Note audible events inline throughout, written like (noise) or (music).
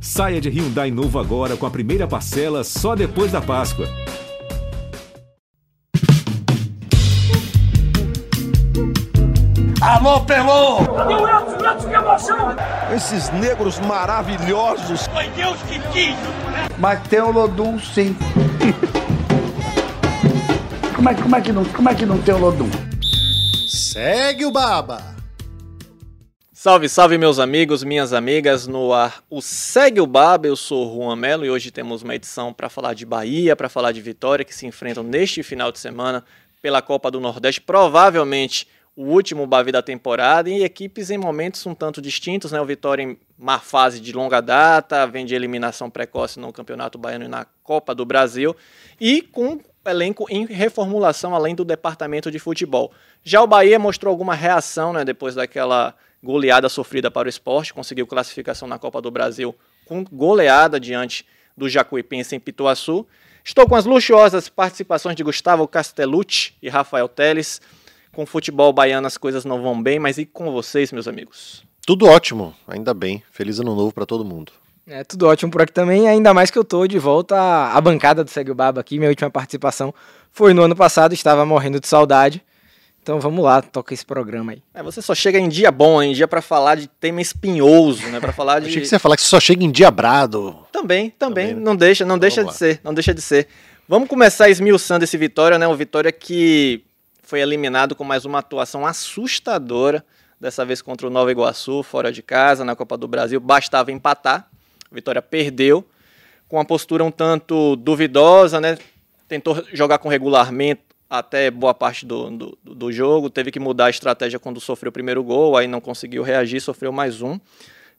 Saia de Hyundai novo agora com a primeira parcela só depois da Páscoa. Alô, Pelô! Meu Elton, Elton, que emoção! Esses negros maravilhosos. Foi Deus que quis! Mas tem o Lodum, sim. como, é, como, é que não, como é que não tem o Lodum? Segue o Baba! Salve, salve meus amigos, minhas amigas, no ar o Segue o Baba, eu sou o Juan Melo e hoje temos uma edição para falar de Bahia, para falar de Vitória, que se enfrentam neste final de semana pela Copa do Nordeste, provavelmente o último Bavi da temporada, e equipes em momentos um tanto distintos, né? O Vitória em má fase de longa data, vem de eliminação precoce no Campeonato Baiano e na Copa do Brasil, e com elenco em reformulação além do departamento de futebol. Já o Bahia mostrou alguma reação, né, depois daquela goleada sofrida para o esporte, conseguiu classificação na Copa do Brasil com goleada diante do Jacuipense em Pituaçu. Estou com as luxuosas participações de Gustavo Castellucci e Rafael Teles. Com o futebol baiano as coisas não vão bem, mas e com vocês, meus amigos? Tudo ótimo, ainda bem. Feliz ano novo para todo mundo. É tudo ótimo por aqui também, ainda mais que eu tô de volta à bancada do Segue o Baba aqui. Minha última participação foi no ano passado, estava morrendo de saudade. Então vamos lá, toca esse programa aí. É, você só chega em dia bom, em dia para falar de tema espinhoso, né? Para falar de. Achei que você ia falar que você só chega em dia brado. Também, também, também. não deixa, não deixa de ser, não deixa de ser. Vamos começar esmiuçando esse Vitória, né? O Vitória que foi eliminado com mais uma atuação assustadora, dessa vez contra o Nova Iguaçu, fora de casa, na Copa do Brasil. Bastava empatar, a Vitória perdeu, com uma postura um tanto duvidosa, né? Tentou jogar com regulamento, até boa parte do, do, do, jogo, teve que mudar a estratégia quando sofreu o primeiro gol, aí não conseguiu reagir, sofreu mais um.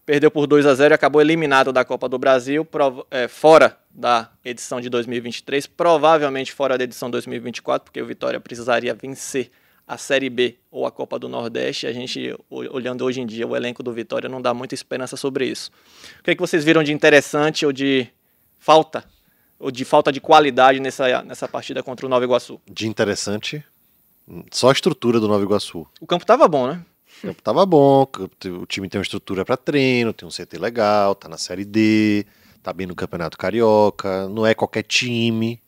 Perdeu por 2 a 0 e acabou eliminado da Copa do Brasil, é, fora da edição de 2023, provavelmente fora da edição 2024, porque o Vitória precisaria vencer a Série B ou a Copa do Nordeste. A gente, olhando hoje em dia o elenco do Vitória, não dá muita esperança sobre isso. O que, é que vocês viram de interessante ou de falta ou de falta de qualidade nessa, nessa partida contra o Nova Iguaçu? De interessante, só a estrutura do Nova Iguaçu. O campo estava bom, né? O campo estava bom, o time tem uma estrutura para treino, tem um CT legal, tá na Série D, tá bem no Campeonato Carioca, não é qualquer time.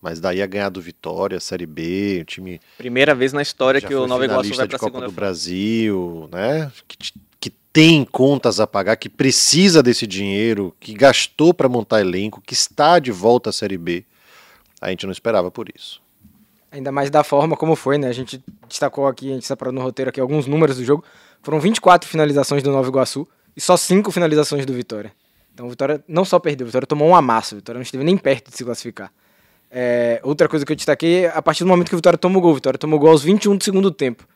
Mas daí a ganhar do Vitória, Série B, o time. Primeira vez na história que o Nova Iguaçu vai para a Copa do Brasil, né? Que, que tem contas a pagar, que precisa desse dinheiro, que gastou para montar elenco, que está de volta à Série B. A gente não esperava por isso. Ainda mais da forma como foi, né? A gente destacou aqui, a gente separou no roteiro aqui alguns números do jogo. Foram 24 finalizações do Nova Iguaçu e só 5 finalizações do Vitória. Então o Vitória não só perdeu, o Vitória tomou um amasso, o Vitória não esteve nem perto de se classificar. É, outra coisa que eu destaquei, a partir do momento que o Vitória tomou gol, o Vitória tomou gol aos 21 do segundo tempo.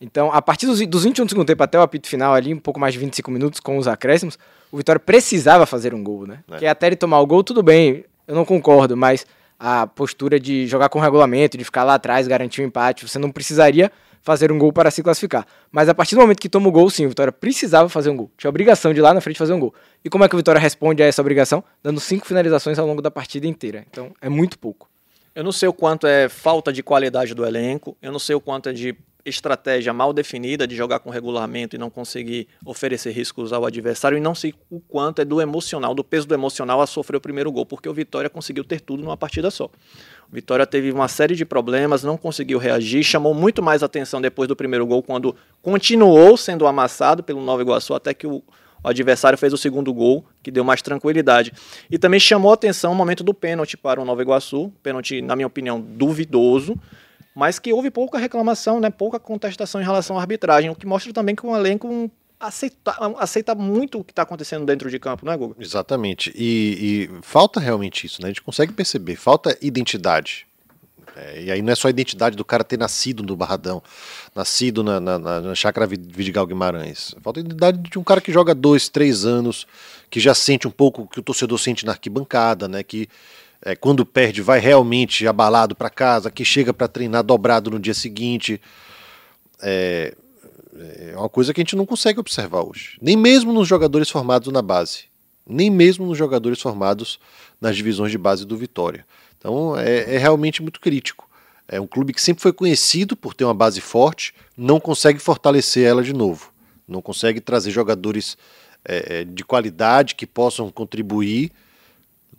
Então, a partir dos, dos 21 do segundo tempo até o apito final ali, um pouco mais de 25 minutos com os acréscimos, o Vitória precisava fazer um gol, né? É. Porque até ele tomar o gol, tudo bem, eu não concordo, mas a postura de jogar com regulamento, de ficar lá atrás, garantir o um empate, você não precisaria fazer um gol para se classificar. Mas a partir do momento que toma o gol, sim, o Vitória precisava fazer um gol. Tinha a obrigação de ir lá na frente fazer um gol. E como é que o Vitória responde a essa obrigação? Dando cinco finalizações ao longo da partida inteira. Então, é muito pouco. Eu não sei o quanto é falta de qualidade do elenco, eu não sei o quanto é de estratégia mal definida de jogar com regulamento e não conseguir oferecer riscos ao adversário, e não sei o quanto é do emocional, do peso do emocional a sofrer o primeiro gol, porque o Vitória conseguiu ter tudo numa partida só. O Vitória teve uma série de problemas, não conseguiu reagir, chamou muito mais atenção depois do primeiro gol, quando continuou sendo amassado pelo Nova Iguaçu, até que o, o adversário fez o segundo gol, que deu mais tranquilidade. E também chamou atenção o momento do pênalti para o Nova Iguaçu, pênalti, na minha opinião, duvidoso, mas que houve pouca reclamação, né, pouca contestação em relação à arbitragem, o que mostra também que o elenco aceita, aceita muito o que está acontecendo dentro de campo, não é, Guga? Exatamente. E, e, falta realmente isso, né? A gente consegue perceber, falta identidade. É, e aí não é só a identidade do cara ter nascido no Barradão, nascido na, na, na Chácara Vidigal Guimarães. Falta a identidade de um cara que joga dois, três anos, que já sente um pouco o que o torcedor sente na arquibancada, né? Que é, quando perde, vai realmente abalado para casa, que chega para treinar dobrado no dia seguinte. É, é uma coisa que a gente não consegue observar hoje. Nem mesmo nos jogadores formados na base. Nem mesmo nos jogadores formados nas divisões de base do Vitória. Então é, é realmente muito crítico. É um clube que sempre foi conhecido por ter uma base forte, não consegue fortalecer ela de novo. Não consegue trazer jogadores é, é, de qualidade que possam contribuir.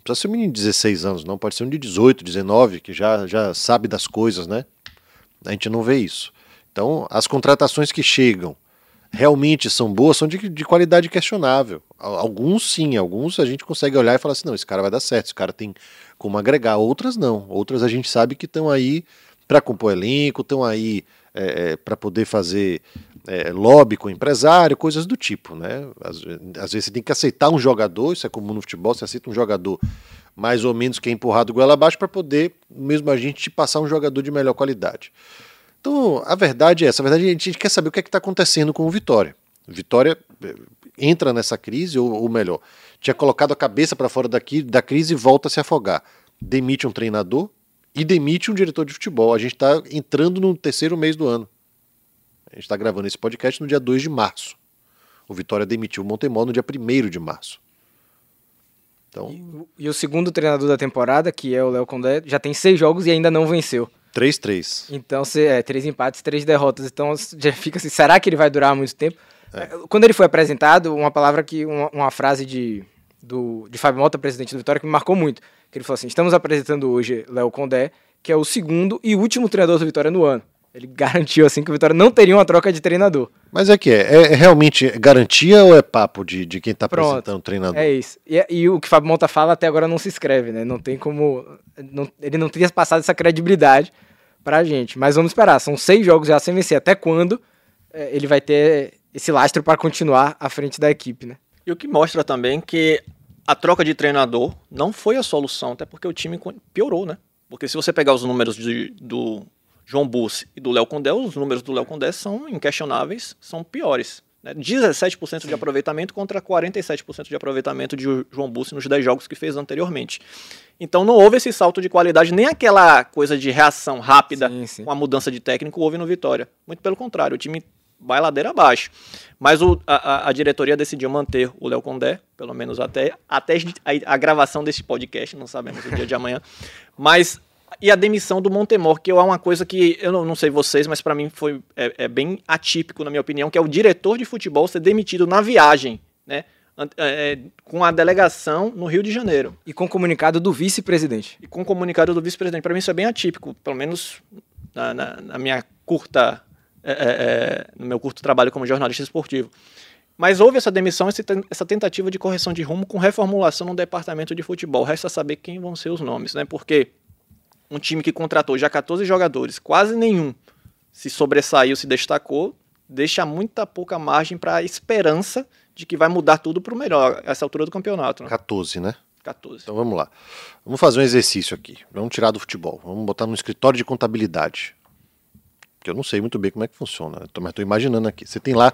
Precisa ser um menino de 16 anos, não, pode ser um de 18, 19, que já, já sabe das coisas, né? A gente não vê isso. Então, as contratações que chegam realmente são boas, são de, de qualidade questionável. Alguns sim, alguns a gente consegue olhar e falar assim: não, esse cara vai dar certo, esse cara tem como agregar. Outras não. Outras a gente sabe que estão aí para compor elenco, estão aí é, é para poder fazer é, lobby com empresário, coisas do tipo. Né? Às, às, vezes você tem que aceitar um jogador, isso é comum no futebol, você aceita um jogador mais ou menos que é empurrado goela abaixo para poder, mesmo a gente, te passar um jogador de melhor qualidade. Então, a verdade é essa. A verdade é a gente quer saber o que é está acontecendo com o Vitória. Vitória é, entra nessa crise, ou, ou melhor, tinha colocado a cabeça para fora daqui, da crise e volta a se afogar. Demite um treinador e demite um diretor de futebol. A gente está entrando no terceiro mês do ano. A gente está gravando esse podcast no dia 2 de março. O Vitória demitiu o Montemor no dia 1 de março. Então... E, e, o segundo treinador da temporada, que é o Léo Condé, já tem seis jogos e ainda não venceu. 3-3. Então, se, é, três empates, três derrotas. Então, já fica assim, será que ele vai durar muito tempo? É. Quando ele foi apresentado, uma palavra que, uma, uma frase de, do, de Fábio Mota, presidente do Vitória, que me marcou muito. Que ele falou assim: estamos apresentando hoje Léo Condé, que é o segundo e último treinador do Vitória no ano. Ele (laughs) garantiu assim que o Vitória não teria uma troca de treinador. Mas é que é, é realmente garantia ou é papo de, de quem está apresentando o treinador? É isso. E, e, o que o Fábio Monta fala até agora não se escreve, né? Não tem como. Não, ele não teria passado essa credibilidade pra gente. Mas vamos esperar. São seis jogos já sem vencer. Até quando é, ele vai ter esse lastro para continuar à frente da equipe, né? E o que mostra também que a troca de treinador não foi a solução, até porque o time piorou, né? Porque se você pegar os números de, do João Bussi e do Léo Condé, os números do Léo Condé são inquestionáveis, são piores. Né? 17% Sim. de aproveitamento contra 47% de aproveitamento de João Bussi nos 10 jogos que fez anteriormente. Então não houve esse salto de qualidade, nem aquela coisa de reação rápida sim, sim. com a mudança de técnico houve no Vitória. Muito pelo contrário, o time vai ladeira abaixo. Mas o, a, a, diretoria decidiu manter o Léo Condé, pelo menos até, até a, a, gravação desse podcast, não sabemos o dia de amanhã. Mas. E a demissão do Montemor, que é uma coisa que eu não, não sei vocês, mas para mim foi é, é, bem atípico, na minha opinião, que é o diretor de futebol ser demitido na viagem, né? É, com a delegação no Rio de Janeiro. E com comunicado do vice-presidente. E com comunicado do vice-presidente. Para mim isso é bem atípico, pelo menos na, na, na minha curta é, é, é, no meu curto trabalho como jornalista esportivo. Mas houve essa demissão, essa tentativa de correção de rumo com reformulação no departamento de futebol. Resta saber quem vão ser os nomes, né? Porque um time que contratou já 14 jogadores, quase nenhum se sobressaiu, se destacou, deixa muita pouca margem para a esperança de que vai mudar tudo para o melhor essa altura do campeonato. Né? 14, né? 14. Então vamos lá. Vamos fazer um exercício aqui. Vamos tirar do futebol. Vamos botar no escritório de contabilidade que eu não sei muito bem como é que funciona, mas estou imaginando aqui. Você tem lá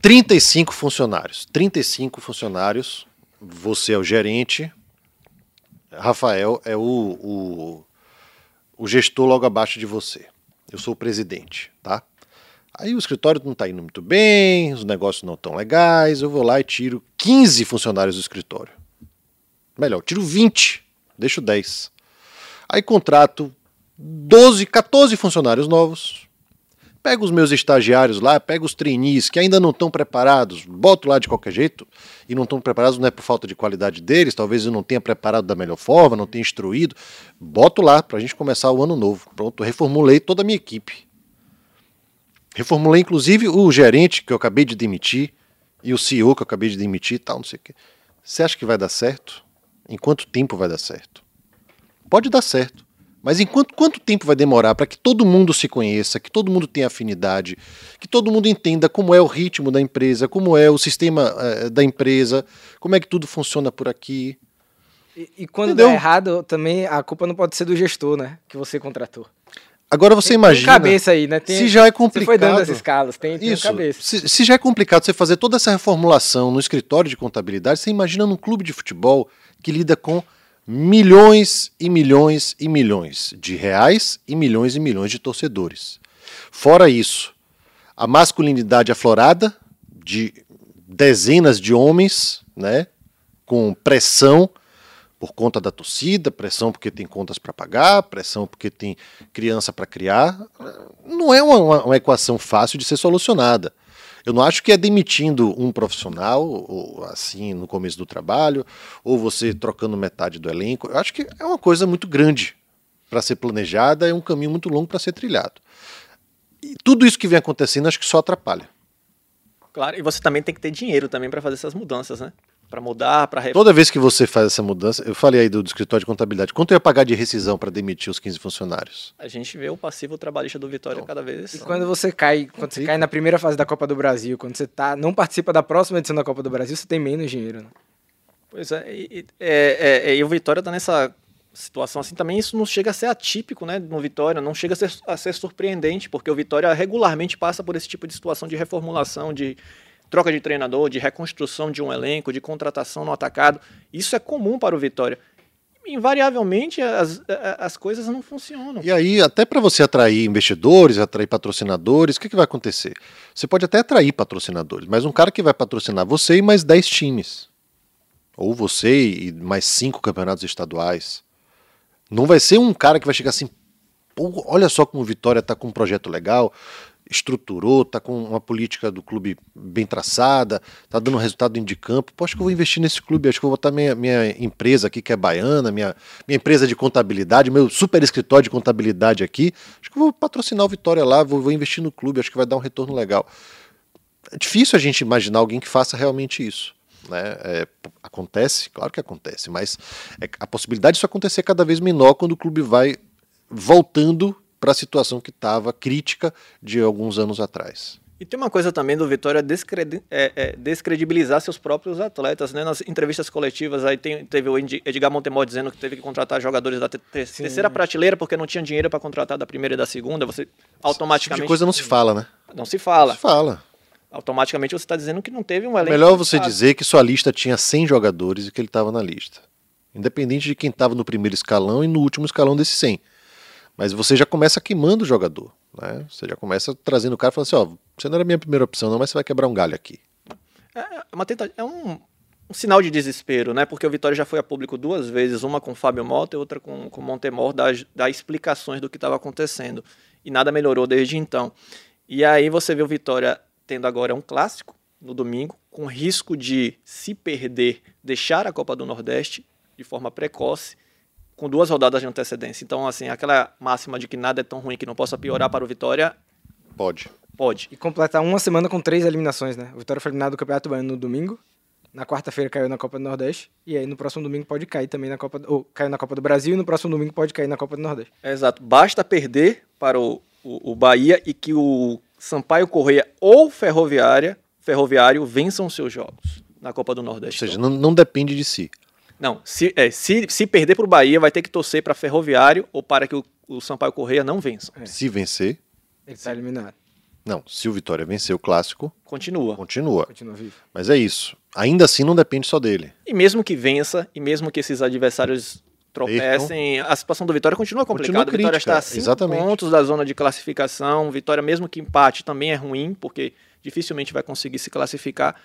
35 funcionários. 35 funcionários, você é o gerente, Rafael é o, o, o gestor logo abaixo de você. Eu sou o presidente, tá? Aí o escritório não está indo muito bem, os negócios não estão legais, eu vou lá e tiro 15 funcionários do escritório. Melhor, tiro 20, deixo 10. Aí contrato 12, 14 funcionários novos. Pego os meus estagiários lá, pego os trainees que ainda não estão preparados, boto lá de qualquer jeito, e não estão preparados não é por falta de qualidade deles, talvez eu não tenha preparado da melhor forma, não tenha instruído. Boto lá para a gente começar o ano novo. Pronto, reformulei toda a minha equipe. Reformulei inclusive o gerente que eu acabei de demitir e o CEO que eu acabei de demitir tal, não sei o quê. Você acha que vai dar certo? Em quanto tempo vai dar certo? Pode dar certo. Mas enquanto quanto tempo vai demorar para que todo mundo se conheça, que todo mundo tenha afinidade, que todo mundo entenda como é o ritmo da empresa, como é o sistema uh, da empresa, como é que tudo funciona por aqui? E, e quando Entendeu? errado, também a culpa não pode ser do gestor, né? Que você contratou. Agora você tem, imagina. Tem cabeça aí, né? Tem, se já é complicado. Você foi dando as escalas, tem, tem isso, cabeça. Se, se já é complicado você fazer toda essa reformulação no escritório de contabilidade, você imagina num clube de futebol que lida com milhões e milhões e milhões de reais e milhões e milhões de torcedores. Fora isso, a masculinidade aflorada de dezenas de homens, né, com pressão por conta da torcida, pressão porque tem contas para pagar, pressão porque tem criança para criar, não é uma, uma, equação fácil de ser solucionada. Eu não acho que é demitindo um profissional, ou, assim, no começo do trabalho, ou você trocando metade do elenco. Eu acho que é uma coisa muito grande para ser planejada, é um caminho muito longo para ser trilhado. E tudo isso que vem acontecendo, acho que só atrapalha. Claro, e você também tem que ter dinheiro também para fazer essas mudanças, né? Para mudar, para Toda vez que você faz essa mudança, eu falei aí do, do escritório de contabilidade, quanto ia pagar de rescisão para demitir os 15 funcionários? A gente vê o passivo trabalhista do Vitória Então, cada vez. E quando você cai, quando você cai na primeira fase da Copa do Brasil, quando você tá, não participa da próxima edição da Copa do Brasil, você tem menos dinheiro, né? Pois é, e, e- é, é, e o Vitória tá nessa situação assim também. Isso não chega a ser atípico, né? No Vitória, não chega a ser, a ser surpreendente, porque o Vitória regularmente passa por esse tipo de situação de reformulação, de troca de treinador, de reconstrução de um elenco, de contratação no atacado. Isso é comum para o Vitória. Invariavelmente as, as coisas não funcionam. E aí, até para você atrair investidores, atrair patrocinadores, o que, que vai acontecer? Você pode até atrair patrocinadores, mas um cara que vai patrocinar você e mais 10 times. Ou você e mais cinco campeonatos estaduais. Não vai ser um cara que vai chegar assim, olha só como o Vitória está com um projeto legal, estruturou, está com uma política do clube bem traçada, está dando resultado de campo. Pô, acho que eu vou investir nesse clube, acho que eu vou botar minha, minha empresa aqui, que é baiana, minha, minha empresa de contabilidade, meu super escritório de contabilidade aqui. Acho que eu vou patrocinar o Vitória lá, vou, vou investir no clube, acho que vai dar um retorno legal. É difícil a gente imaginar alguém que faça realmente isso. Né? É, acontece, claro que acontece, mas é- a possibilidade disso acontecer é cada vez menor quando o clube vai voltando para a situação que estava crítica de alguns anos atrás. E tem uma coisa também do Vitória descredi é, é, descredibilizar seus próprios atletas, né? Nas entrevistas coletivas aí tem- teve o Edgar Montemor dizendo que teve que contratar jogadores da te- te- terceira prateleira porque não tinha dinheiro para contratar da primeira e da segunda. Você Esse tipo automaticamente de coisa não se fala, né? não se fala. Não se fala. Automaticamente você está dizendo que não teve um É elenco. melhor você focado. dizer que sua lista tinha 100 jogadores e que ele estava na lista. Independente de quem estava no primeiro escalão e no último escalão desses 100. Mas você já começa queimando o jogador. Né? Você já começa trazendo o cara e falando assim: ó, você não era a minha primeira opção, não, mas você vai quebrar um galho aqui. É uma tenta... é um, um sinal de desespero, né? Porque o Vitória já foi a público duas vezes, uma com o Fábio Mota e outra com, com o Montemor, dar, dar explicações do que estava acontecendo. E nada melhorou desde então. E aí você vê o Vitória tendo agora um clássico no domingo, com risco de, se perder, deixar a Copa do Nordeste de forma precoce, com duas rodadas de antecedência. Então, assim, aquela máxima de que nada é tão ruim que não possa piorar para o Vitória, Pode. pode. E completar uma semana com três eliminações, né? O Vitória foi eliminado do Campeonato Baiano no domingo. Na quarta-feira caiu na Copa do Nordeste. E aí no próximo domingo pode cair também na Copa do... Ou caiu na Copa do Brasil e no próximo domingo pode cair na Copa do Nordeste. É, Exato. Basta perder para o, o, o Bahia e que o Sampaio Correia ou Ferroviária, Ferroviário vençam seus jogos na Copa do Ou Nordeste. seja, não, não depende de si. Não, se, é, se, se perder para o Bahia, vai ter que torcer para Ferroviário ou para que o, o Sampaio Correia não vençam. Se vencer, Ele tá eliminado. não. Se o Vitória vencer o clássico, Continua. continua. Continua vivo. Mas é isso. Ainda assim, não depende só dele. E mesmo que vença, e mesmo que esses adversários tropecem, a situação do Vitória continua complicada. Continua o Vitória está a cinco exatamente. pontos da zona de classificação. Vitória, mesmo que empate, também é ruim, porque dificilmente vai conseguir se classificar.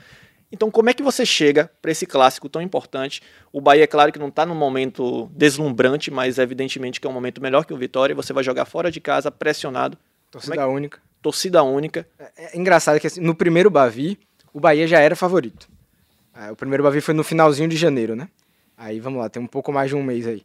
Então, como é que você chega para esse clássico tão importante? O Bahia, é claro que não está num momento deslumbrante, mas evidentemente que é um momento melhor que o Vitória. Você vai jogar fora de casa, pressionado, Torcida única. torcida única. É engraçado que assim, no primeiro Bavi, o Bahia já era favorito. Ah, o primeiro Bavi foi no finalzinho de janeiro, né? Aí vamos lá, tem um pouco mais de um mês aí.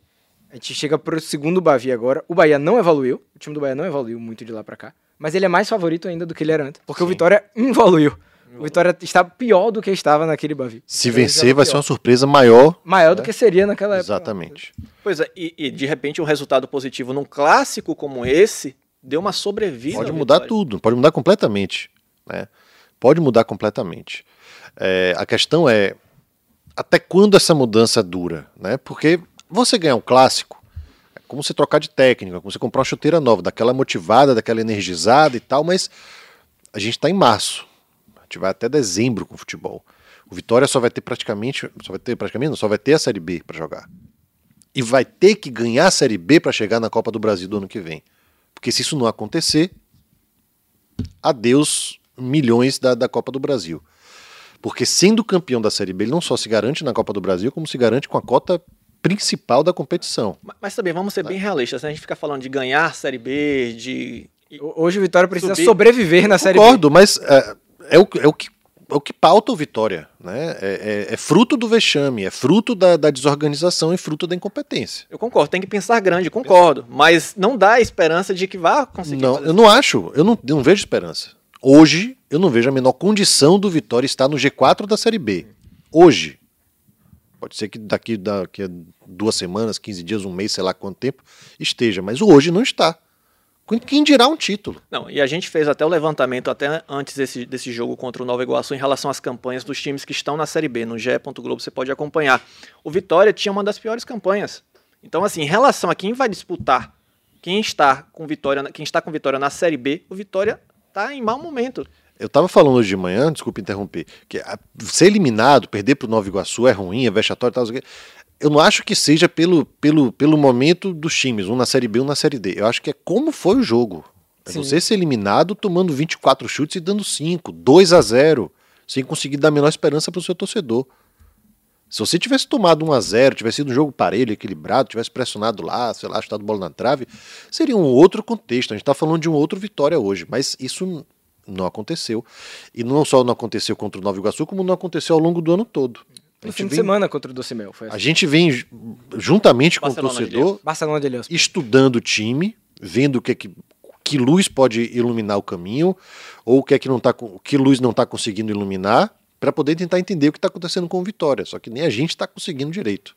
A gente chega pro segundo Bavi agora. O Bahia não evoluiu, o time do Bahia não evoluiu muito de lá pra cá. Mas ele é mais favorito ainda do que ele era antes. Porque o Vitória evoluiu. O Vitória está pior do que estava naquele Bavi. Se vencer, vai ser pior. uma surpresa maior. Maior do que seria naquela época. Exatamente. Pois é, e, e, de repente um resultado positivo num clássico como esse deu uma sobrevida. Pode mudar Vitória. tudo, pode mudar completamente. Né? Pode mudar completamente. É, a questão é até quando essa mudança dura, né? Porque você ganhar um clássico é como você trocar de técnico, é como você comprar uma chuteira nova, daquela motivada, daquela energizada e tal, mas a gente está em março. Gente vai até dezembro com futebol. O Vitória só vai ter praticamente, só vai ter praticamente, não, só vai ter a Série B para jogar. E vai ter que ganhar a Série B para chegar na Copa do Brasil do ano que vem. Porque se isso não acontecer, adeus milhões da, da Copa do Brasil. Porque sendo campeão da Série B, ele não só se garante na Copa do Brasil, como se garante com a cota principal da competição. Ma- Mas também vamos ser bem realistas, né? A gente fica falando de ganhar Série B, de. Hoje o Vitória precisa Subir. sobreviver na Série B. Concordo, mas é, é o, é o que é o que pauta o Vitória, né? É, é, é fruto do vexame, é fruto da, da, desorganização e fruto da incompetência. Eu concordo, tem que pensar grande, concordo, mas não dá esperança de que vá conseguir. Não, eu não acho, eu não, eu não vejo esperança. Hoje, eu não vejo a menor condição do Vitória estar no G4 da Série B. Hoje. Pode ser que daqui, daqui a duas semanas, 15 dias, um mês, sei lá quanto tempo, esteja, mas hoje não está. Quem dirá um título? Não, e a gente fez até o levantamento até antes desse, desse jogo contra o Nova Iguaçu em relação às campanhas dos times que estão na Série B. No GE. Globo você pode acompanhar. O Vitória tinha uma das piores campanhas. Então, assim, em relação a quem vai disputar, quem está com Vitória, quem está com Vitória na Série B, o Vitória está em mau momento. Eu estava falando hoje de manhã, desculpa interromper, que ser eliminado, perder para o Nova Iguaçu é ruim, é vexatório e tal eu não acho que seja pelo, pelo, pelo momento dos times, um na Série B, um na Série D. Eu acho que é como foi o jogo. É Sim. você ser eliminado tomando 24 chutes e dando 5, 2 a 0 sem conseguir dar a menor esperança para o seu torcedor. Se você tivesse tomado 1 a 0 tivesse sido um jogo parelho, equilibrado, tivesse pressionado lá, sei lá, chutado bola na trave, seria um outro contexto. A gente está falando de um outro vitória hoje, mas isso não aconteceu. E não só não aconteceu contra o Nova Iguaçu, como não aconteceu ao longo do ano todo. No fim vem, de semana contra o Docimel. Foi assim. A gente vem juntamente Barcelona com o torcedor, Barcelona de Leos, estudando o time, vendo o que é que que luz pode iluminar o caminho ou o que é que não tá que luz não está conseguindo iluminar para poder tentar entender o que está acontecendo com o Vitória. Só que nem a gente está conseguindo direito.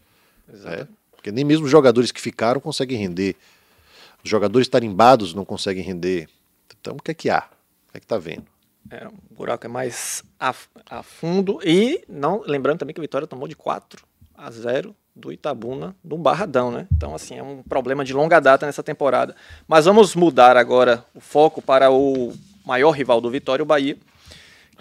É, porque nem mesmo os jogadores que ficaram conseguem render. Os jogadores tarimbados não conseguem render. Então o que é que há? Que é que está vendo? É, o buraco é mais a, a, fundo. E não lembrando também que o Vitória tomou de 4 a 0 do Itabuna do Barradão, né? Então, assim, é um problema de longa data nessa temporada. Mas vamos mudar agora o foco para o maior rival do Vitória, o Bahia,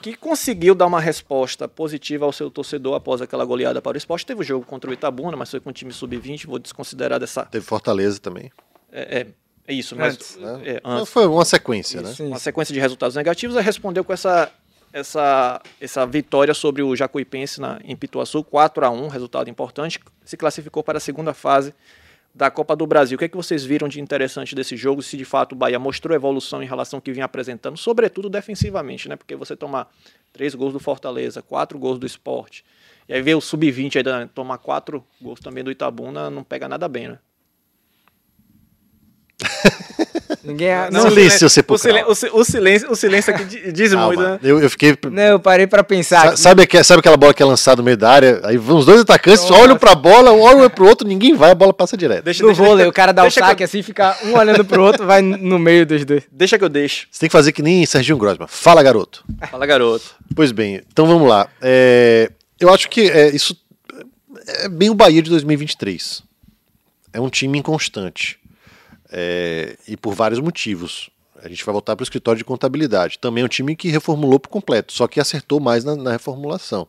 que conseguiu dar uma resposta positiva ao seu torcedor após aquela goleada para o esporte. Teve o jogo contra o Itabuna, mas foi com o time sub-20, vou desconsiderar dessa. Teve Fortaleza também. É, é é isso, mas antes, né? é, antes. foi uma sequência, isso, né? Uma sequência de resultados negativos. Aí respondeu com essa essa essa vitória sobre o Jacuipense na em Pituaçu, 4 a 1, resultado importante. Se classificou para a segunda fase da Copa do Brasil. O que, é que vocês viram de interessante desse jogo? Se de fato o Bahia mostrou evolução em relação ao que vinha apresentando, sobretudo defensivamente, né? Porque você tomar três gols do Fortaleza, quatro gols do Esporte, e aí ver o sub-20 ainda tomar quatro gols também do Itabuna, não pega nada bem, né? (laughs) Ninguém. Não, silêncio sepulcral. O, sil o, silêncio, o silêncio aqui diz Calma, muito, né? Eu, eu, fiquei. Não, eu parei pra pensar. Sa sabe, sabe aquela bola que é lançada no meio da área? Aí vão os dois atacantes, Nossa. olham pra bola, um olha pro outro, ninguém vai, a bola passa direto. Deixa, no deixa, vôlei, deixa, o cara dá o saque eu... assim, fica um olhando pro outro, vai no meio dos dois. Deixa que eu deixo. Você tem que fazer que nem Serginho Grossman. Fala, garoto. Fala, garoto. Pois bem, então vamos lá. É, eu acho que é, isso é bem o Bahia de 2023. É um time inconstante. É, e por vários motivos. A gente vai voltar para o escritório de contabilidade. Também é um time que reformulou por completo, só que acertou mais na, na reformulação.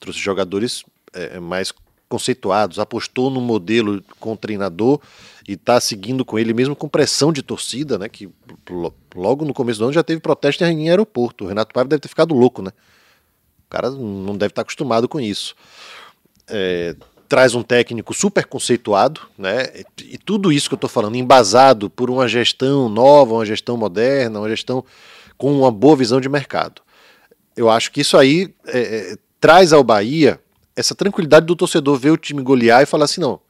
Trouxe jogadores é, mais conceituados, apostou no modelo com o treinador e está seguindo com ele, mesmo com pressão de torcida, né? Que logo no começo do ano já teve protesto em aeroporto. O Renato Paiva deve ter ficado louco, né? O cara não deve estar acostumado com isso. É, traz um técnico super conceituado, né? E tudo isso que eu estou falando, embasado por uma gestão nova, uma gestão moderna, uma gestão com uma boa visão de mercado. Eu acho que isso aí é, é, traz ao Bahia essa tranquilidade do torcedor ver o time golear e falar assim: não,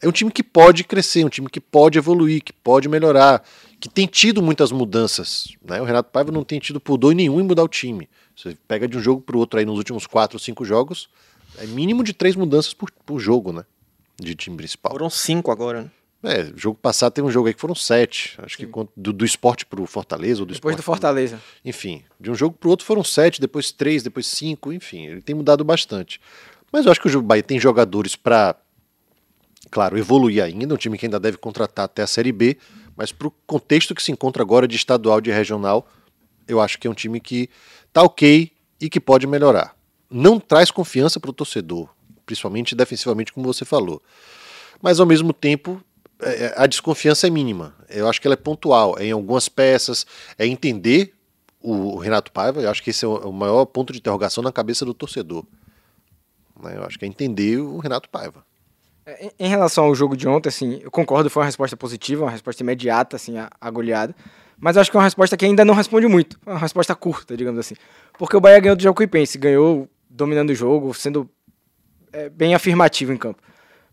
é um time que pode crescer, um time que pode evoluir, que pode melhorar, que tem tido muitas mudanças. Né? O Renato Paiva não tem tido pudor nenhum em mudar o time. Você pega de um jogo para o outro aí nos últimos quatro ou cinco jogos, é mínimo de três mudanças por, por jogo, né? De time principal. Foram cinco agora, né? É, jogo passado teve um jogo aí que foram sete. Acho Sim. que do, do esporte pro Fortaleza. Ou do depois do Fortaleza. Pro, enfim, de um jogo pro outro foram sete, depois três, depois cinco, enfim, ele tem mudado bastante. Mas eu acho que o Bahia tem jogadores para, claro, evoluir ainda, um time que ainda deve contratar até a Série B, mas pro contexto que se encontra agora de estadual, de regional, eu acho que é um time que tá ok e que pode melhorar não traz confiança para o torcedor, principalmente defensivamente, como você falou. Mas ao mesmo tempo, é, é, a desconfiança é mínima. Eu acho que ela é pontual, é em algumas peças, é entender o Renato Paiva. Eu acho que esse é o maior ponto de interrogação na cabeça do torcedor. Né? Eu acho que é entender o Renato Paiva. É, em relação ao jogo de ontem, assim, eu concordo, foi uma resposta positiva, uma resposta imediata, assim, à, goleada. Mas acho que é uma resposta que ainda não responde muito. É uma resposta curta, digamos assim. Porque o Bahia ganhou do Jacuipense, ganhou dominando o jogo, sendo é, bem afirmativo em campo.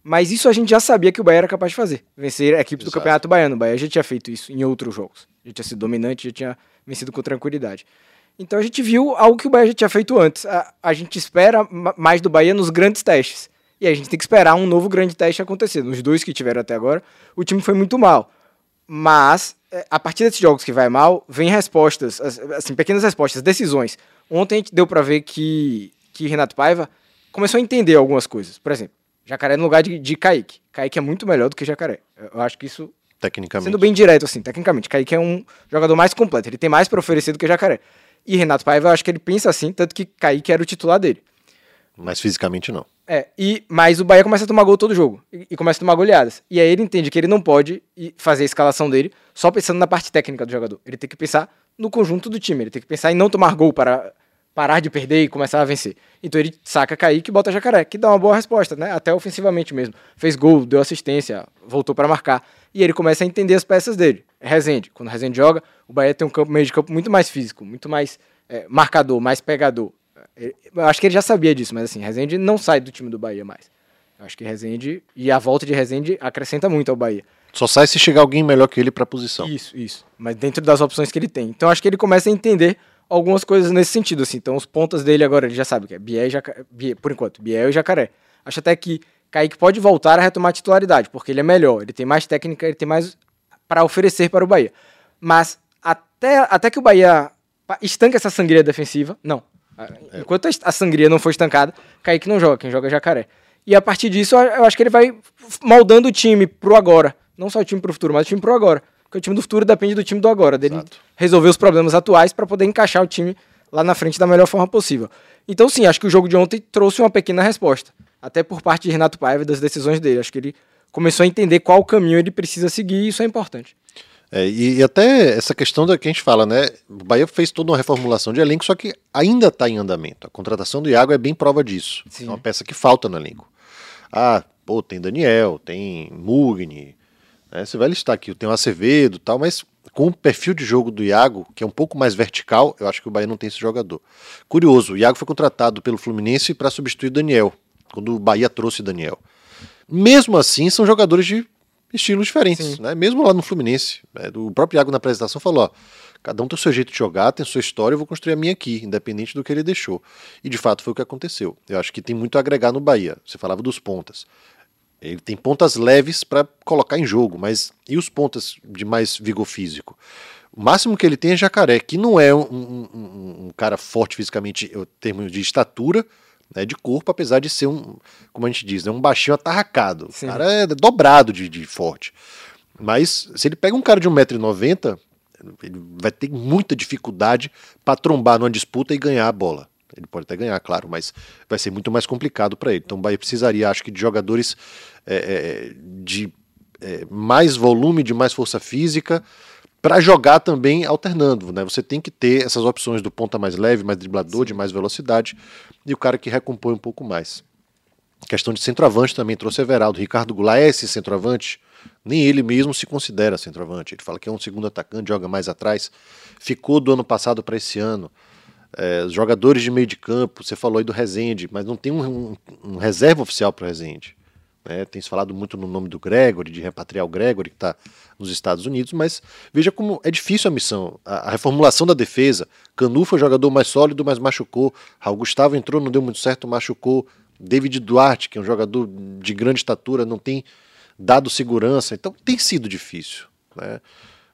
Mas isso a gente já sabia que o Bahia era capaz de fazer. Vencer equipes do Exato. Campeonato Baiano. O Bahia já tinha feito isso em outros jogos. Já tinha sido dominante, já tinha vencido com tranquilidade. Então a gente viu algo que o Bahia já tinha feito antes. A, a gente espera ma- mais do Bahia nos grandes testes. E a gente tem que esperar um novo grande teste acontecer. Nos dois que tiveram até agora, o time foi muito mal. Mas, é, a partir desses jogos que vai mal, vem respostas, as- assim, pequenas respostas, decisões. Ontem a gente deu pra ver que, que Renato Paiva começou a entender algumas coisas. Por exemplo, Jacaré no lugar de, de Kaique. Kaique é muito melhor do que Jacaré. Eu acho que isso Tecnicamente. Sendo bem direto, assim, tecnicamente. Kaique é um jogador mais completo. Ele tem mais pra oferecer do que Jacaré. E Renato Paiva, eu acho que ele pensa assim, tanto que Kaique era o titular dele. Mas fisicamente não. É, e, mas o Bahia começa a tomar gol todo jogo. E, e começa a tomar goleadas. E aí ele entende que ele não pode fazer a escalação dele só pensando na parte técnica do jogador. Ele tem que pensar no conjunto do time. Ele tem que pensar em não tomar gol para parar de perder e começar a vencer. Então ele saca Kaique e bota Jacaré, que dá uma boa resposta, né? Até ofensivamente mesmo. Fez gol, deu assistência, voltou para marcar. E ele começa a entender as peças dele. É Rezende. Quando o Rezende joga, o Bahia tem um campo, meio de campo muito mais físico, muito mais é, marcador, mais pegador. Ele- Eu acho que ele já sabia disso, mas assim, Rezende não sai do time do Bahia mais. Eu acho que Rezende e a volta de Rezende acrescenta muito ao Bahia. Só sai se chegar alguém melhor que ele pra posição. Isso, isso. Mas dentro das opções que ele tem. Então acho que ele começa a entender algumas coisas nesse sentido, assim. Então os pontas dele agora, ele já sabe que é Biel e Jacaré. Biel, por enquanto, Biel e Jacaré. Acho até que Kaique pode voltar a retomar a titularidade, porque ele é melhor, ele tem mais técnica, ele tem mais para oferecer para o Bahia. Mas até, até que o Bahia estanque essa sangria defensiva, não. Ah, Enquanto a sangria não for estancada, Kaique não joga, quem joga é Jacaré. E a partir disso, eu acho que ele vai moldando o time pro agora. Não só o time pro futuro, mas o time pro agora. Porque o time do futuro depende do time do agora, dele Exato. resolver os problemas atuais para poder encaixar o time lá na frente da melhor forma possível. Então, sim, acho que o jogo de ontem trouxe uma pequena resposta. Até por parte de Renato Paiva e das decisões dele. Acho que ele começou a entender qual caminho ele precisa seguir e isso é importante. É, e, e até essa questão da que a gente fala, né? O Bahia fez toda uma reformulação de elenco, só que ainda está em andamento. A contratação do Iago é bem prova disso. Sim. É uma peça que falta no elenco. Ah, pô, tem Daniel, tem Mugni, né? Você vai listar aqui, tem o Acevedo e tal, mas com o perfil de jogo do Iago, que é um pouco mais vertical, eu acho que o Bahia não tem esse jogador. Curioso, o Iago foi contratado pelo Fluminense para substituir Daniel, quando o Bahia trouxe Daniel. Mesmo assim, são jogadores de estilos diferentes, Sim. né? Mesmo lá no Fluminense, né? o próprio Iago na apresentação falou, ó, cada um tem o seu jeito de jogar, tem a sua história, eu vou construir a minha aqui, independente do que ele deixou. E de fato foi o que aconteceu. Eu acho que tem muito a agregar no Bahia. Você falava dos pontas. Ele tem pontas leves para colocar em jogo, mas e os pontas de mais vigor físico? O máximo que ele tem é Jacaré, que não é um, um- um- um cara forte fisicamente, em termos de estatura, né, de corpo, apesar de ser um, como a gente diz, né, um baixinho atarracado. Sim. O cara é dobrado de, de forte. Mas se ele pega um cara de 1,90m, ele vai ter muita dificuldade para trombar numa disputa e ganhar a bola. Ele pode até ganhar, claro, mas vai ser muito mais complicado para ele. Então o Bahia precisaria, acho que, de jogadores é, é, de é, mais volume, de mais força física, para jogar também alternando. Né? Você tem que ter essas opções do ponta mais leve, mais driblador, de mais velocidade, e o cara que recompõe um pouco mais. Questão de centroavante também, trouxe Everaldo. Ricardo Goulart é esse centroavante? Nem ele mesmo se considera centroavante. Ele fala que é um segundo atacante, joga mais atrás. Ficou do ano passado para esse ano. É, jogadores de meio de campo, você falou aí do Rezende, mas não tem um, um- um reserva oficial para o Rezende. Né? Tem se falado muito no nome do Gregory, de repatriar o Gregory, que está nos Estados Unidos, mas veja como é difícil a missão. A, a reformulação da defesa. Canu foi o jogador mais sólido, mas machucou. Raul Gustavo entrou, não deu muito certo, machucou. David Duarte, que é um jogador de grande estatura, não tem dado segurança. Então tem sido difícil. Né?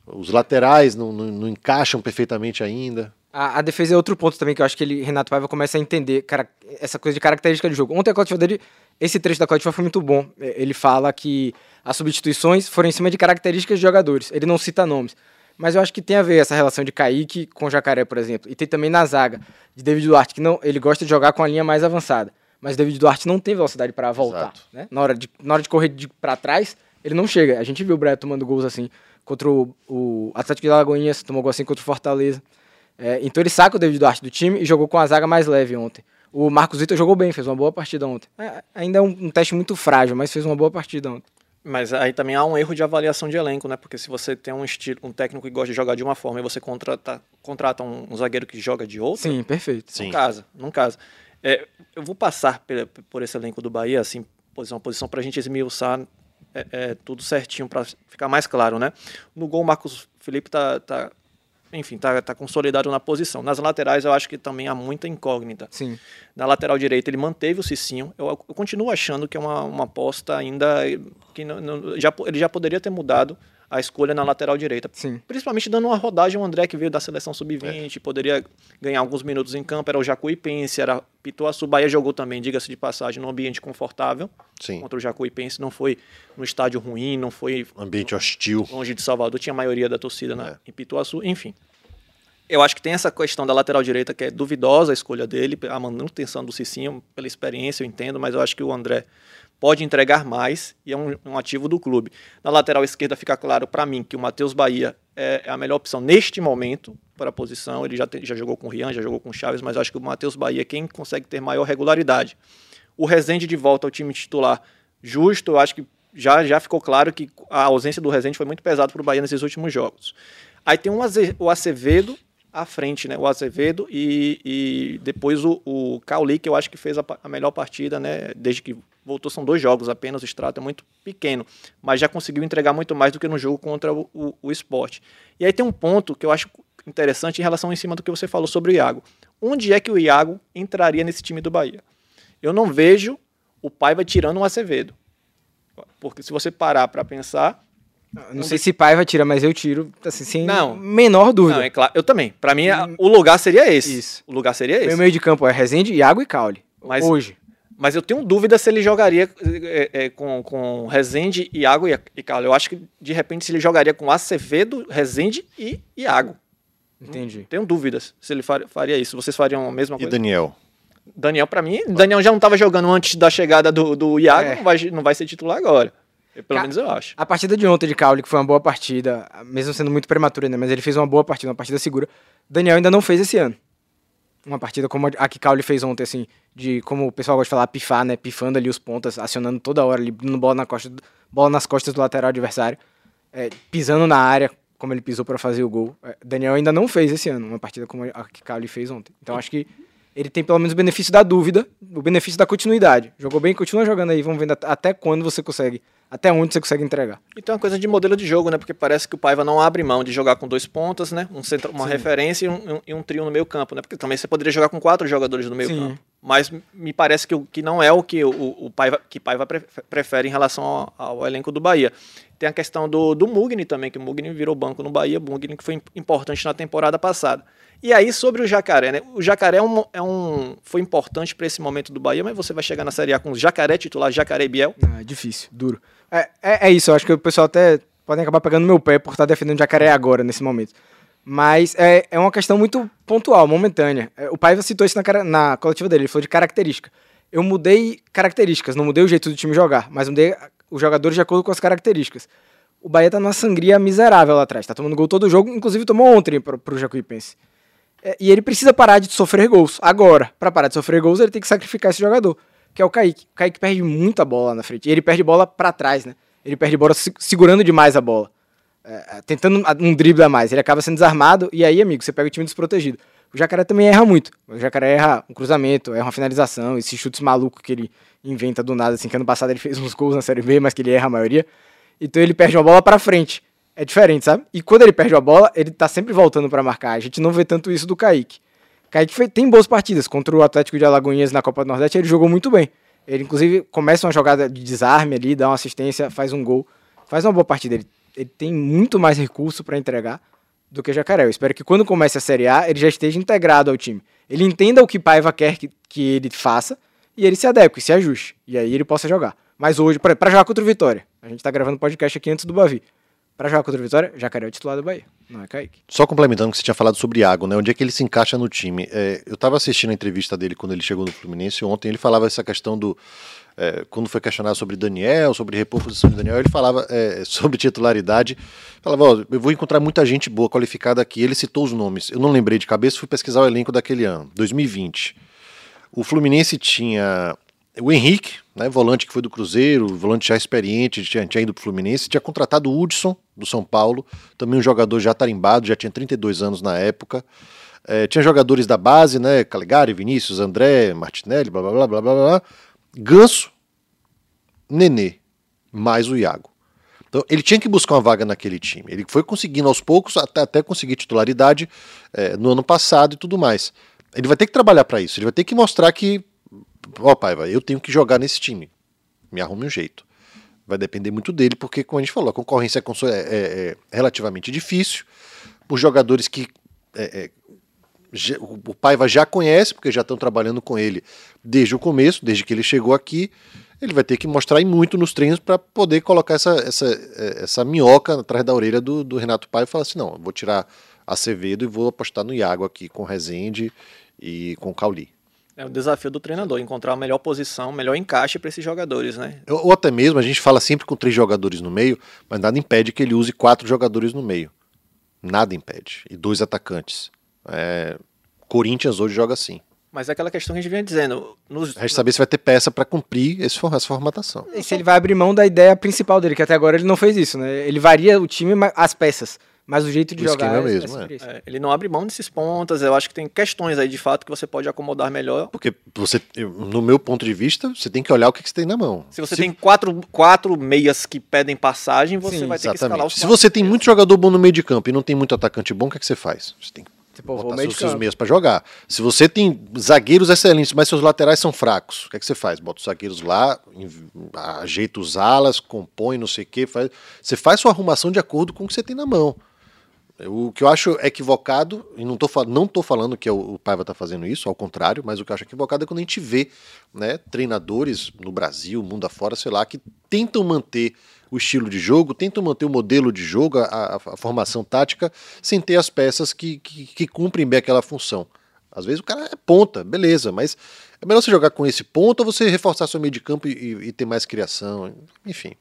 Os laterais não, não- não encaixam perfeitamente ainda. A, a defesa é outro ponto também que eu acho que ele, Renato Paiva começa a entender cara, essa coisa de característica de jogo. Ontem a coletiva dele, esse trecho da coletiva foi muito bom. É, Ele fala que as substituições foram em cima de características de jogadores. Ele não cita nomes. Mas eu acho que tem a ver essa relação de Kaique com Jacaré, por exemplo. E tem também na zaga, de David Duarte, que não, ele gosta de jogar com a linha mais avançada. Mas David Duarte não tem velocidade para voltar. Né? Na, hora de, na hora de correr para trás, ele não chega. A gente viu o Brett tomando gols assim contra o, o Atlético de Alagoinhas, tomou gol assim contra o Fortaleza. É, então ele saca o David Duarte do time e jogou com a zaga mais leve ontem. O Marcos Vitor jogou bem, fez uma boa partida ontem. É, ainda é um, um teste muito frágil, mas fez uma boa partida ontem. Mas aí também há um erro de avaliação de elenco, né? Porque se você tem um estilo, um técnico que gosta de jogar de uma forma e você contrata, contrata um, um zagueiro que joga de outra, Sim, perfeito. Sim. não casa, não casa. É, eu vou passar por, por esse elenco do Bahia, assim, posição a posição, para a gente esmiuçar é, é, tudo certinho, para ficar mais claro, né? No gol, o Marcos Felipe tá, tá enfim, tá, tá consolidado na posição. Nas laterais, eu acho que também há muita incógnita. Sim. Na lateral direita, ele manteve o Cicinho. Eu, eu continuo achando que é uma, uma aposta ainda que não, não- já, ele já poderia ter mudado a escolha na lateral direita. Sim. Principalmente dando uma rodagem ao André, que veio da seleção sub-20, poderia ganhar alguns minutos em campo. Era o Jacuipense, era Pituaçu. Bahia jogou também, diga-se de passagem, num ambiente confortável Sim. contra o Jacuipense. Não foi no estádio ruim, não foi Ambiente hostil. longe de Salvador, tinha a maioria da torcida na, em Pituaçu, enfim. Eu acho que tem essa questão da lateral direita que é duvidosa a escolha dele, a manutenção do Cicinho, pela experiência, eu entendo, mas eu acho que o André pode entregar mais e é um, um ativo do clube. Na lateral esquerda fica claro para mim que o Matheus Bahia é, é a melhor opção neste momento para a posição. Ele já, tem- já jogou com o Rian, já jogou com o Chaves, mas acho que o Matheus Bahia é quem consegue ter maior regularidade. O Rezende de volta ao time titular, justo, eu acho que já, já ficou claro que a ausência do Rezende foi muito pesado para o Bahia nesses últimos jogos. Aí tem um o Acevedo à frente, né? O Azevedo e, e depois o, o Cauli, que eu acho que fez a, a melhor partida, né? Desde que voltou, são dois jogos apenas, o extrato é muito pequeno, mas já conseguiu entregar muito mais do que no jogo contra o, o, o esporte. E aí tem um ponto que eu acho interessante em relação em cima do que você falou sobre o Iago. Onde é que o Iago entraria nesse time do Bahia? Eu não vejo o Paiva tirando o Acevedo. Porque se você parar para pensar, Não sei se Paiva tira, mas eu tiro, assim, sem Não. menor dúvida. não, é claro, eu também. Para mim, a- o lugar seria esse. Isso. O lugar seria Meu esse. meio de campo é Rezende, Iago e Caule. Mas- Hoje. Mas eu tenho dúvida se ele jogaria é, é, com, com Rezende, Iago e, e Carlos. Eu acho que, de repente, se ele jogaria com Acevedo, Rezende e Iago. Entendi. Tenho dúvidas se ele far- faria isso. Vocês fariam a mesma E coisa? Daniel? Daniel, pra mim, Daniel já não estava jogando antes da chegada do, do Iago, É. não, vai, não vai ser titular agora. Pelo Ca- menos eu acho. A partida de ontem de Caule, que foi uma boa partida, mesmo sendo muito prematura, né? Mas ele fez uma boa partida, uma partida segura. Daniel ainda não fez esse ano. Uma partida como a que Caule fez ontem, assim, de como o pessoal gosta de falar, pifar, né? Pifando ali os pontas, acionando toda hora ali, dando bola, na costa, bola nas costas do lateral adversário, é, pisando na área, como ele pisou para fazer o gol. É, Daniel ainda não fez esse ano, uma partida como a que Caule fez ontem. Então acho que ele tem pelo menos o benefício da dúvida, o benefício da continuidade. Jogou bem, continua jogando aí, vamos ver at- até quando você consegue, até onde você consegue entregar. E tem uma coisa de modelo de jogo, né? Porque parece que o Paiva não abre mão de jogar com dois pontas, né? Um centro, uma referência e um, e um trio no meio campo, né? Porque também você poderia jogar com quatro jogadores no meio Sim. campo. Mas me parece que, o, que não é o que o, o Paiva, que Paiva pre- prefere em relação ao, ao elenco do Bahia. Tem a questão do, do Mugni também, que o Mugni virou banco no Bahia, Mugni que foi im- importante na temporada passada. E aí, sobre o Jacaré, né? O Jacaré é um, é um, foi importante para esse momento do Bahia, mas você vai chegar na Série A com o Jacaré titular, Jacaré Biel. Ah, difícil, duro. É, é, é isso, eu acho que o pessoal até podem acabar pegando meu pé por estar defendendo o Jacaré agora, nesse momento. Mas é, é uma questão muito pontual, momentânea. É, O Paiva citou isso na, na coletiva dele, ele falou de característica. Eu mudei características, não mudei o jeito do time jogar, mas mudei os jogadores de acordo com as características. O Bahia tá numa sangria miserável lá atrás, tá tomando gol todo jogo, inclusive tomou ontem pro, pro Jacuipense. É, e ele precisa parar de sofrer gols. Agora, para parar de sofrer gols, ele tem que sacrificar esse jogador, que é o Kaique. O Kaique perde muita bola na frente. E ele perde bola para trás, né? Ele perde bola se- segurando demais a bola. É, é, tentando um drible a mais. Ele acaba sendo desarmado e aí, amigo, você pega o time desprotegido. O Jacaré também erra muito. O Jacaré erra um cruzamento, erra uma finalização, esses chutes malucos que ele inventa do nada, assim, que ano passado ele fez uns gols na Série B, mas que ele erra a maioria. Então ele perde uma bola pra frente. É diferente, sabe? E quando ele perde a bola, ele tá sempre voltando pra marcar. A gente não vê tanto isso do Kaique. Kaique foi- tem boas partidas. Contra o Atlético de Alagoinhas na Copa do Nordeste, ele jogou muito bem. Ele, inclusive, começa uma jogada de desarme ali, dá uma assistência, faz um gol. Faz uma boa partida. Ele, ele tem muito mais recurso pra entregar do que Jacaré. Eu espero que quando comece a Série A, ele já esteja integrado ao time. Ele entenda o que Paiva quer que, que ele faça e ele se adeque, se ajuste. E aí ele possa jogar. Mas hoje, pra jogar contra o Vitória, a gente tá gravando podcast aqui antes do Bavi. Pra jogar contra o Vitória, Jacaré é o titular do Bahia, não é Kaique. Só complementando o que você tinha falado sobre Iago, né? Onde é que ele se encaixa no time? É, eu estava assistindo a entrevista dele quando ele chegou no Fluminense ontem, ele falava essa questão do. é, quando foi questionado sobre Daniel, sobre reposição de Daniel, ele falava é, sobre titularidade. Falava, ó, eu vou encontrar muita gente boa, qualificada aqui. Ele citou os nomes. Eu não lembrei de cabeça, fui pesquisar o elenco daquele ano, 2020. O Fluminense tinha o Henrique, né, volante que foi do Cruzeiro, volante já experiente, tinha, tinha ido pro Fluminense, tinha contratado o Hudson, do São Paulo, também um jogador já tarimbado, já tinha 32 anos na época. É, tinha jogadores da base, né, Calegari, Vinícius, André, Martinelli, blá blá blá blá blá blá. Ganso, Nenê, mais o Iago. Então ele tinha que buscar uma vaga naquele time. Ele foi conseguindo aos poucos até, até conseguir titularidade é, no ano passado e tudo mais. Ele vai ter que trabalhar para isso. Ele vai ter que mostrar que, ó, pai, eu tenho que jogar nesse time. Me arrume um jeito. Vai depender muito dele, porque, como a gente falou, a concorrência é, é, é relativamente difícil. Por jogadores que é, é o Paiva já conhece, porque já estão trabalhando com ele desde o começo, desde que ele chegou aqui ele vai ter que mostrar muito nos treinos para poder colocar essa, essa, é, essa minhoca atrás da orelha do, do Renato Pai e falar assim: não, vou tirar Acevedo e vou apostar no Iago aqui com Rezende e com Cauli. É o desafio do treinador, encontrar a melhor posição, melhor encaixe para esses jogadores, né? Ou até mesmo, a gente fala sempre com três jogadores no meio, mas nada impede que ele use quatro jogadores no meio. Nada impede. E dois atacantes. É... Corinthians hoje joga assim. Mas é aquela questão que a gente vinha dizendo. Nos... Resta saber se vai ter peça para cumprir esse, essa formatação. E se ele vai abrir mão da ideia principal dele, que até agora ele não fez isso, né? Ele varia o time, as peças. Mas o jeito de o jogar é, mesmo, é, é. Ele não abre mão desses pontas. Eu acho que tem questões aí de fato que você pode acomodar melhor. Porque você, no meu ponto de vista, você tem que olhar o que, que você tem na mão. Se você se... tem quatro, quatro meias que pedem passagem, você Sim, vai ter exatamente. que escalar os Se você tem muito jogador bom no meio de campo e não tem muito atacante bom, o que, é que você faz? Você tem que Tipo, botar seus, seus meios para jogar. Se você tem zagueiros excelentes, mas seus laterais são fracos, o que, é que você faz? Bota os zagueiros lá, ajeita os alas, compõe, não sei o que. Faz... Você faz sua arrumação de acordo com o que você tem na mão. O que eu acho equivocado, e não estou não tô falando que o, o Paiva está fazendo isso, ao contrário, mas o que eu acho equivocado é quando a gente vê né, treinadores no Brasil, mundo afora, sei lá, que tentam manter o estilo de jogo, tentam manter o modelo de jogo, a, a, a formação tática, sem ter as peças que, que, que, cumprem bem aquela função. Às vezes o cara é ponta, beleza, mas é melhor você jogar com esse ponto ou você reforçar seu meio de campo e, e ter mais criação, enfim.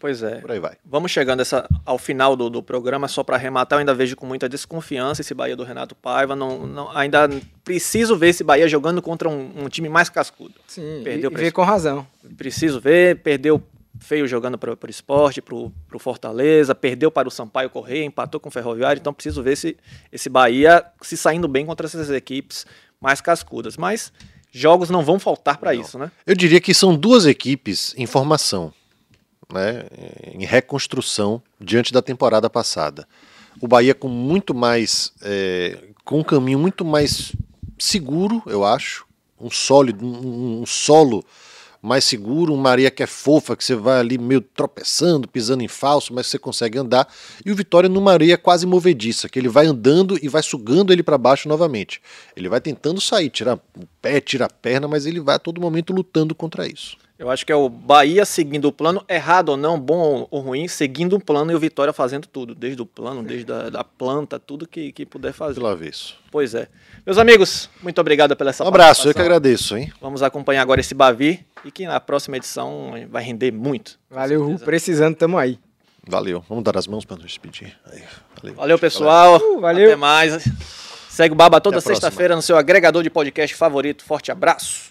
Pois é. Por aí vai. Vamos chegando essa, ao final do, do programa, só para arrematar, eu ainda vejo com muita desconfiança esse Bahia do Renato Paiva. Não, não, ainda preciso ver esse Bahia jogando contra um, um time mais cascudo. Sim, perdeu e, ver com razão. Preciso ver, perdeu feio jogando para o esporte, para o Fortaleza, perdeu para o Sampaio Correia, empatou com o Ferroviário, então preciso ver se esse Bahia se saindo bem contra essas equipes mais cascudas. Mas jogos não vão faltar para isso, né? Eu diria que são duas equipes em formação, né, em reconstrução diante da temporada passada. O Bahia com muito mais, é, com um caminho muito mais seguro, eu acho, um sólido, um, um solo mais seguro, um Maria que é fofa, que você vai ali meio tropeçando, pisando em falso, mas você consegue andar. E o Vitória no Maria quase movediça, que ele vai andando e vai sugando ele para baixo novamente. Ele vai tentando sair, tirar o pé, tirar a perna, mas ele vai a todo momento lutando contra isso. Eu acho que é o Bahia seguindo o plano, errado ou não, bom ou ruim, seguindo o plano e o Vitória fazendo tudo, desde o plano, desde a da planta, tudo que, que puder fazer. Pelo avesso. Pois é. Meus amigos, muito obrigado pela essa Um abraço, eu que agradeço, hein? Vamos acompanhar agora esse Bavi e que na próxima edição vai render muito. Valeu, Ru, precisando, tamo aí. Valeu, vamos dar as mãos para nos despedir. Aí, valeu. valeu, pessoal. Uh, valeu. Até mais. Segue o Baba toda sexta-feira no seu agregador de podcast favorito. Forte abraço.